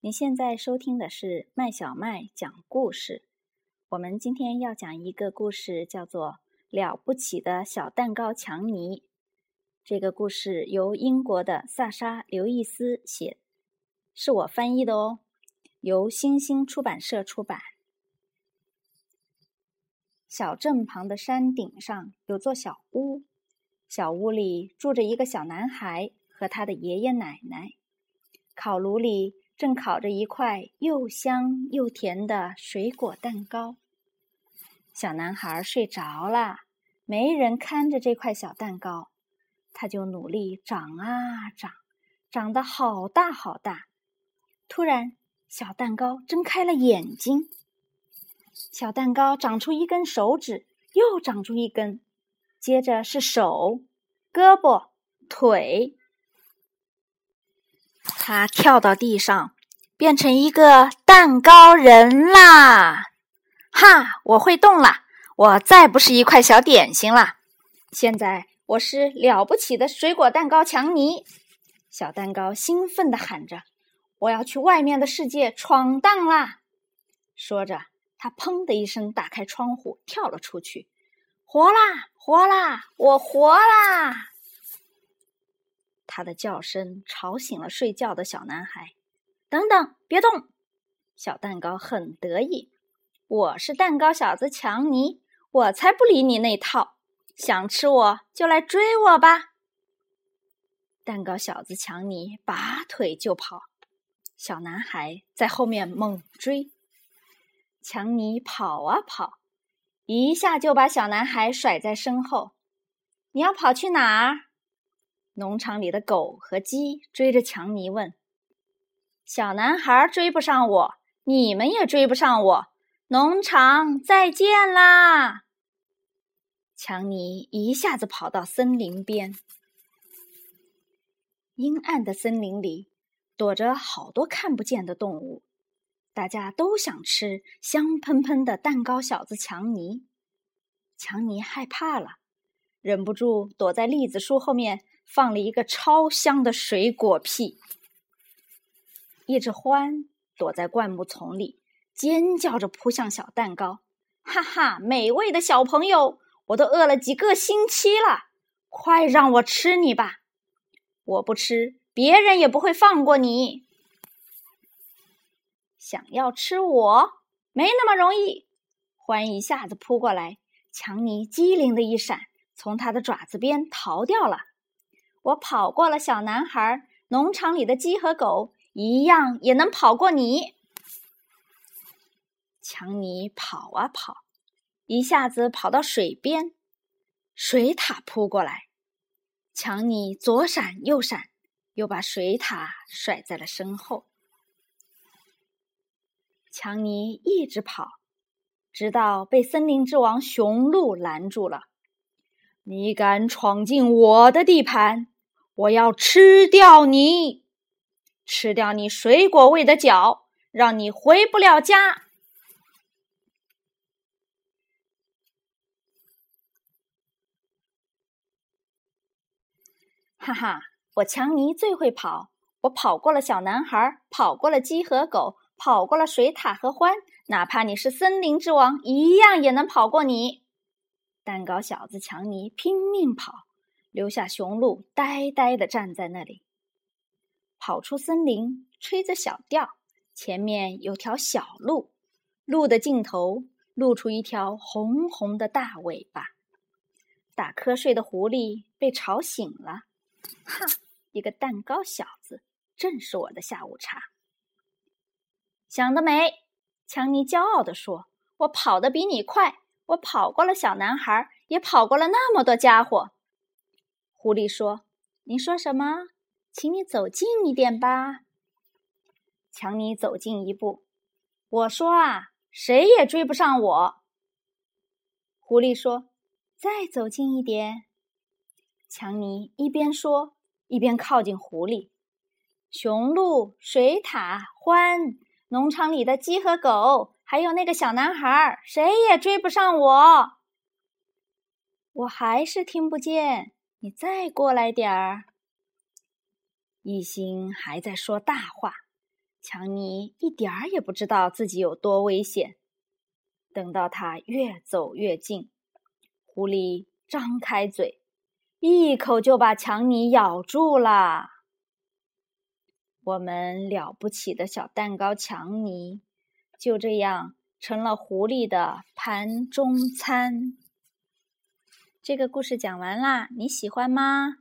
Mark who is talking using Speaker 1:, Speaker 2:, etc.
Speaker 1: 你现在收听的是麦小麦讲故事。我们今天要讲一个故事，叫做《了不起的小蛋糕强尼》。这个故事由英国的萨莎·刘易斯写，是我翻译的哦，由星星出版社出版。小镇旁的山顶上有座小屋，小屋里住着一个小男孩和他的爷爷奶奶。烤炉里。正烤着一块又香又甜的水果蛋糕。小男孩睡着了，没人看着这块小蛋糕，他就努力长啊长，长得好大好大。突然，小蛋糕睁开了眼睛。小蛋糕长出一根手指，又长出一根，接着是手、胳膊、腿。他跳到地上，变成一个蛋糕人啦！哈，我会动了，我再不是一块小点心了。现在我是了不起的水果蛋糕强尼！小蛋糕兴奋地喊着：“我要去外面的世界闯荡啦！”说着，他砰的一声打开窗户，跳了出去。活啦，活啦，我活啦！他的叫声吵醒了睡觉的小男孩。等等，别动！小蛋糕很得意。我是蛋糕小子强尼，我才不理你那套。想吃我就来追我吧！蛋糕小子强尼拔腿就跑，小男孩在后面猛追。强尼跑啊跑，一下就把小男孩甩在身后。你要跑去哪儿？农场里的狗和鸡追着强尼问：“小男孩追不上我，你们也追不上我。农场再见啦！”强尼一下子跑到森林边。阴暗的森林里躲着好多看不见的动物，大家都想吃香喷喷的蛋糕小子强尼。强尼害怕了，忍不住躲在栗子树后面。放了一个超香的水果屁，一只獾躲在灌木丛里，尖叫着扑向小蛋糕。哈哈，美味的小朋友，我都饿了几个星期了，快让我吃你吧！我不吃，别人也不会放过你。想要吃我，没那么容易。獾一下子扑过来，强尼机灵的一闪，从他的爪子边逃掉了。我跑过了小男孩，农场里的鸡和狗一样也能跑过你。强尼跑啊跑，一下子跑到水边，水獭扑过来，强尼左闪右闪，又把水獭甩在了身后。强尼一直跑，直到被森林之王雄鹿拦住了。你敢闯进我的地盘，我要吃掉你，吃掉你水果味的脚，让你回不了家！哈哈，我强尼最会跑，我跑过了小男孩，跑过了鸡和狗，跑过了水獭和獾，哪怕你是森林之王，一样也能跑过你。蛋糕小子强尼拼命跑，留下雄鹿呆呆的站在那里。跑出森林，吹着小调，前面有条小路，路的尽头露出一条红红的大尾巴。打瞌睡的狐狸被吵醒了，哈！一个蛋糕小子，正是我的下午茶。想得美！强尼骄傲地说：“我跑得比你快。”我跑过了小男孩，也跑过了那么多家伙。狐狸说：“你说什么？请你走近一点吧。”强尼走近一步，我说：“啊，谁也追不上我。”狐狸说：“再走近一点。”强尼一边说，一边靠近狐狸。雄鹿、水獭、獾，农场里的鸡和狗。还有那个小男孩，谁也追不上我。我还是听不见，你再过来点儿。一心还在说大话，强尼一点儿也不知道自己有多危险。等到他越走越近，狐狸张开嘴，一口就把强尼咬住了。我们了不起的小蛋糕强尼，就这样成了狐狸的盘中餐。这个故事讲完啦，你喜欢吗？